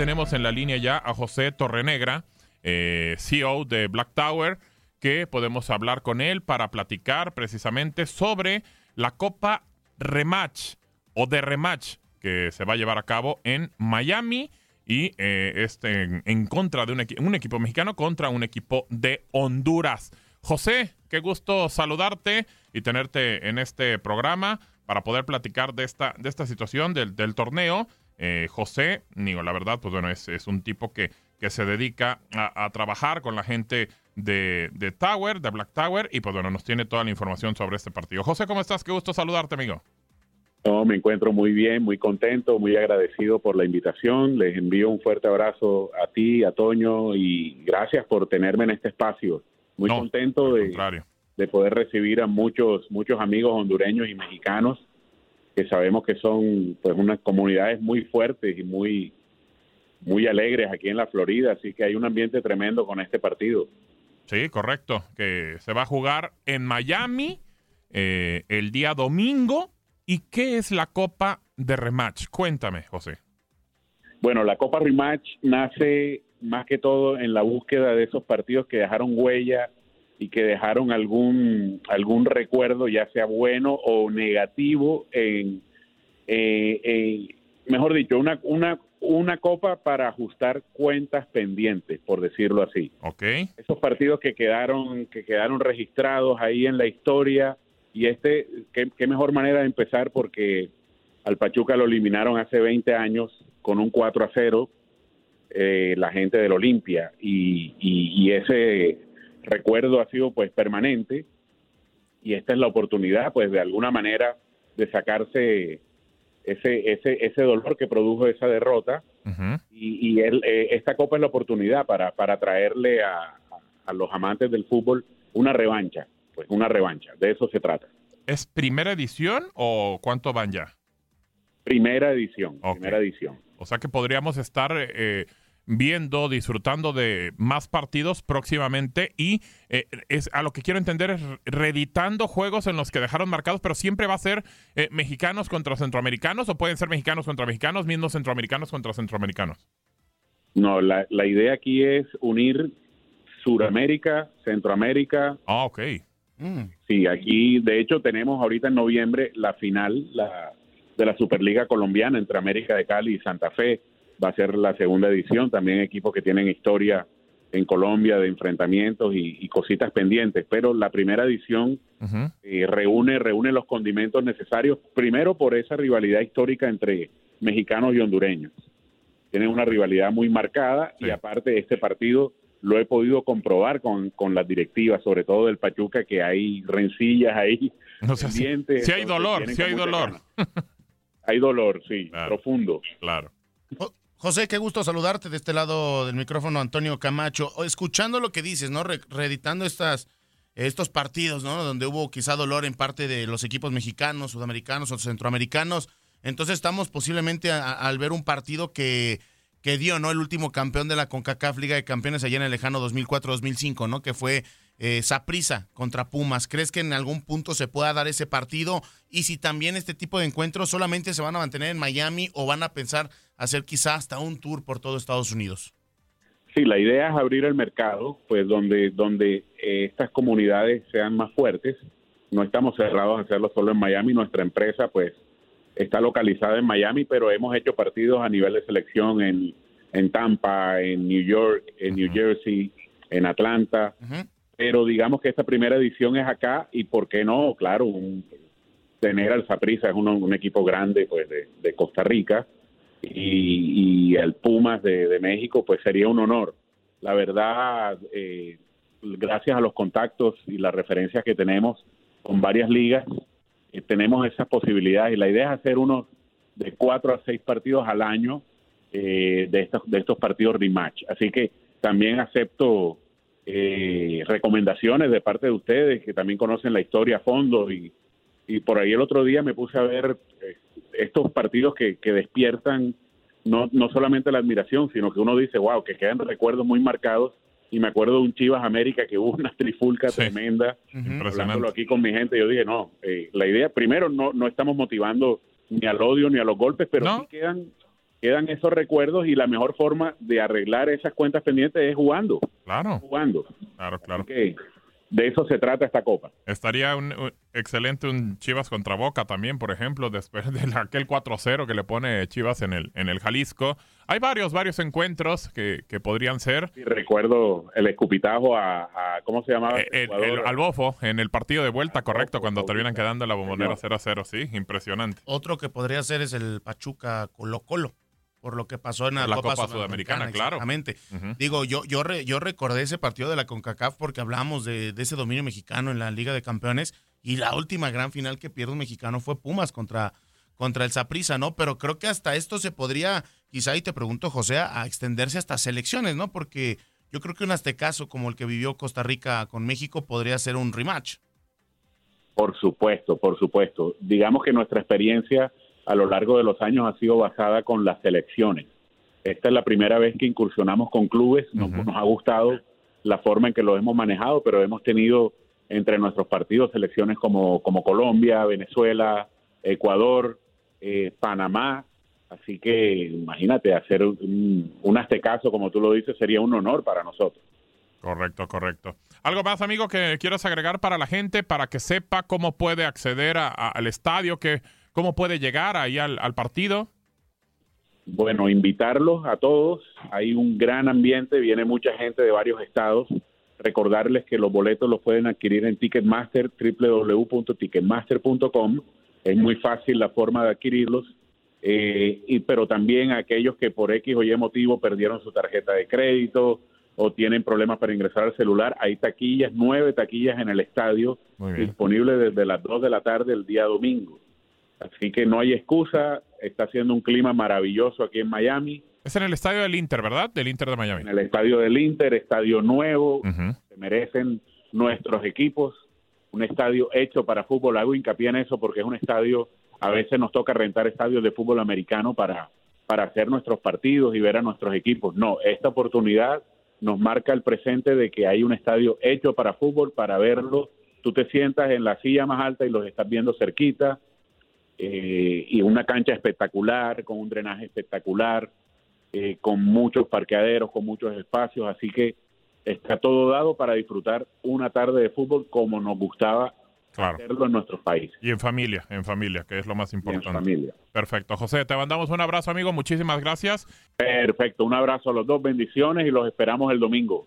Tenemos en la línea ya a José Torrenegra, eh, CEO de Black Tower, que podemos hablar con él para platicar precisamente sobre la Copa Rematch o de Rematch que se va a llevar a cabo en Miami y eh, este, en, contra de un, equi- un equipo mexicano contra un equipo de Honduras. José, qué gusto saludarte y tenerte en este programa para poder platicar de esta, de esta situación del torneo. Eh, José, digo, la verdad, pues bueno, es, es un tipo que, que se dedica a, a trabajar con la gente de, de Tower, de Black Tower, y pues bueno, nos tiene toda la información sobre este partido. José, ¿cómo estás? Qué gusto saludarte, amigo. No, me encuentro muy bien, muy contento, muy agradecido por la invitación. Les envío un fuerte abrazo a ti, a Toño, y gracias por tenerme en este espacio. Muy No, contento de, de poder recibir a muchos, muchos amigos hondureños y mexicanos que sabemos que son pues unas comunidades muy fuertes y muy, muy alegres aquí en la Florida, así que hay un ambiente tremendo con este partido. Sí, correcto. Que se va a jugar en Miami eh, el día domingo. ¿Y qué es la Copa de Rematch? Cuéntame, José. Bueno, la Copa Rematch nace más que todo en la búsqueda de esos partidos que dejaron huella y que dejaron algún algún recuerdo, ya sea bueno o negativo, en, eh, en- mejor dicho, una, una, una copa para ajustar cuentas pendientes, por decirlo así. ¿Ok? Esos partidos que quedaron que quedaron registrados ahí en la historia y este, qué, qué mejor manera de empezar porque al Pachuca lo eliminaron hace 20 años con un 4 a 0 eh, la gente del Olimpia y, y- y ese recuerdo ha sido pues permanente y esta es la oportunidad pues de alguna manera de sacarse ese ese ese dolor que produjo esa derrota y, y él, eh, esta copa es la oportunidad para, para traerle a, a- los amantes del fútbol una revancha, pues una revancha, de eso se trata. ¿Es primera edición o cuánto van ya? Primera edición, primera edición. O sea que podríamos estar eh, viendo, disfrutando de más partidos próximamente y eh, es a lo que quiero entender es reeditando juegos en los que dejaron marcados, pero siempre va a ser eh, mexicanos contra centroamericanos o pueden ser mexicanos contra mexicanos, mismos centroamericanos contra centroamericanos. No, la, la idea aquí es unir Suramérica, Centroamérica. Ah, ok. Sí, aquí de hecho tenemos ahorita en noviembre la final la, de la Superliga Colombiana entre América de Cali y Santa Fe. Va a ser la segunda edición, también equipos que tienen historia en Colombia de enfrentamientos y, y cositas pendientes, pero la primera edición eh, reúne, reúne los condimentos necesarios, primero por esa rivalidad histórica entre mexicanos y hondureños. Tienen una rivalidad muy marcada Sí. y aparte este partido lo he podido comprobar con, con las directivas, sobre todo del Pachuca, que hay rencillas ahí. O sea, sí, pendientes, sí hay dolor, con hay dolor. ganas. Hay dolor, sí, Claro. profundo. Claro. Jo- José, qué gusto saludarte de este lado del micrófono, Antonio Camacho. Escuchando lo que dices, ¿no? Re- reeditando estas, estos partidos, ¿no? Donde hubo quizá dolor en parte de los equipos mexicanos, sudamericanos o centroamericanos. Entonces estamos posiblemente al ver un partido que, que dio, ¿no? El último campeón de la CONCACAF Liga de Campeones allá en el lejano 2004-2005, ¿no? Que fue eh, Saprissa contra Pumas. ¿Crees que en algún punto se pueda dar ese partido? Y si también este tipo de encuentros solamente se van a mantener en Miami o van a pensar hacer quizá hasta un tour por todo Estados Unidos. Sí, la idea es abrir el mercado, pues donde, donde eh, estas comunidades sean más fuertes. No estamos cerrados a hacerlo solo en Miami. Nuestra empresa, pues, está localizada en Miami, pero hemos hecho partidos a nivel de selección en, en Tampa, en New York, en New. Jersey, en Atlanta. Pero digamos que esta primera edición es acá y, ¿por qué no? Claro, un- tener al Saprissa es un equipo grande, pues, de, de Costa Rica y, y el Pumas de, de México, pues sería un honor. La verdad, eh, gracias a los contactos y las referencias que tenemos con varias ligas, eh, tenemos esas posibilidades y la idea es hacer unos de cuatro a seis partidos al año eh, de, estos, de estos partidos rematch. Así que también acepto eh, recomendaciones de parte de ustedes que también conocen la historia a fondo y, y por ahí el otro día me puse a ver eh, estos partidos que, que despiertan no, no solamente la admiración, sino que uno dice, wow, que quedan recuerdos muy marcados. Y me acuerdo de un Chivas América que hubo una trifulca Sí. tremenda. Impresionante. Hablándolo aquí con mi gente, yo dije, no, eh, la idea, primero, no, no estamos motivando ni al odio ni a los golpes, pero No. sí quedan, quedan esos recuerdos y la mejor forma de arreglar esas cuentas pendientes es jugando, Claro, jugando. claro, claro. Que de eso se trata esta copa. Estaría un, un- excelente un Chivas contra Boca también, por ejemplo, después de aquel 4-0 que le pone Chivas en el, en el Jalisco. Hay varios, varios encuentros que, que podrían ser. Y recuerdo el escupitajo a, a- ¿cómo se llamaba? Eh, el, jugador? el- al Bofo en el partido de vuelta, correcto, Bofo, cuando Bofo, terminan sí. quedando en la bombonera Señor. 0-0, sí, impresionante. Otro que podría ser es el Pachuca Colo Colo, por lo que pasó en la, La Copa, Copa Sudamericana, claro. Exactamente. Digo, yo, yo, re- yo recordé ese partido de la CONCACAF porque hablamos de, de ese dominio mexicano en la Liga de Campeones y la última gran final que pierde un mexicano fue Pumas contra, contra el Saprissa, ¿no? Pero creo que hasta esto se podría, quizá, y te pregunto, José, a extenderse hasta selecciones, ¿no? Porque yo creo que un aztecaso como el que vivió Costa Rica con México podría ser un rematch. Por supuesto, por supuesto. Digamos que nuestra experiencia a lo largo de los años ha sido basada con las selecciones. Esta es la primera vez que incursionamos con clubes. Nos, nos ha gustado la forma en que lo hemos manejado, pero hemos tenido entre nuestros partidos selecciones como, como Colombia, Venezuela, Ecuador, eh, Panamá. Así que imagínate, hacer un, un aztecaso, como tú lo dices, sería un honor para nosotros. Correcto, correcto. ¿Algo más, amigo, que quieras agregar para la gente, para que sepa cómo puede acceder a- a- al estadio, que, cómo puede llegar ahí al, al partido? Bueno, invitarlos a todos. Hay un gran ambiente, viene mucha gente de varios estados. Recordarles que los boletos los pueden adquirir en Ticketmaster, www.ticketmaster.com. Es muy fácil la forma de adquirirlos. Eh, y, pero también aquellos que por X o Y motivo perdieron su tarjeta de crédito o tienen problemas para ingresar al celular, hay taquillas, nueve taquillas en el estadio disponibles desde las 2 de la tarde el día domingo. Así que no hay excusa, está haciendo un clima maravilloso aquí en Miami, Es en el estadio del Inter, ¿verdad? Del Inter de Miami. en el estadio del Inter, estadio nuevo, se merecen nuestros equipos, un estadio hecho para fútbol, hago hincapié en eso porque es un estadio, a veces nos toca rentar estadios de fútbol americano para, para hacer nuestros partidos y ver a nuestros equipos. No, esta oportunidad nos marca el presente de que hay un estadio hecho para fútbol, para verlo. Tú te sientas en la silla más alta y los estás viendo cerquita, eh, y una cancha espectacular, con un drenaje espectacular, eh, con muchos parqueaderos, con muchos espacios, así que está todo dado para disfrutar una tarde de fútbol como nos gustaba Claro. hacerlo en nuestros países Y en familia, en familia, que es lo más y en importante. familia. Perfecto. José, te mandamos un abrazo, amigo. Muchísimas gracias. Perfecto, un abrazo a los dos, bendiciones y los esperamos el domingo.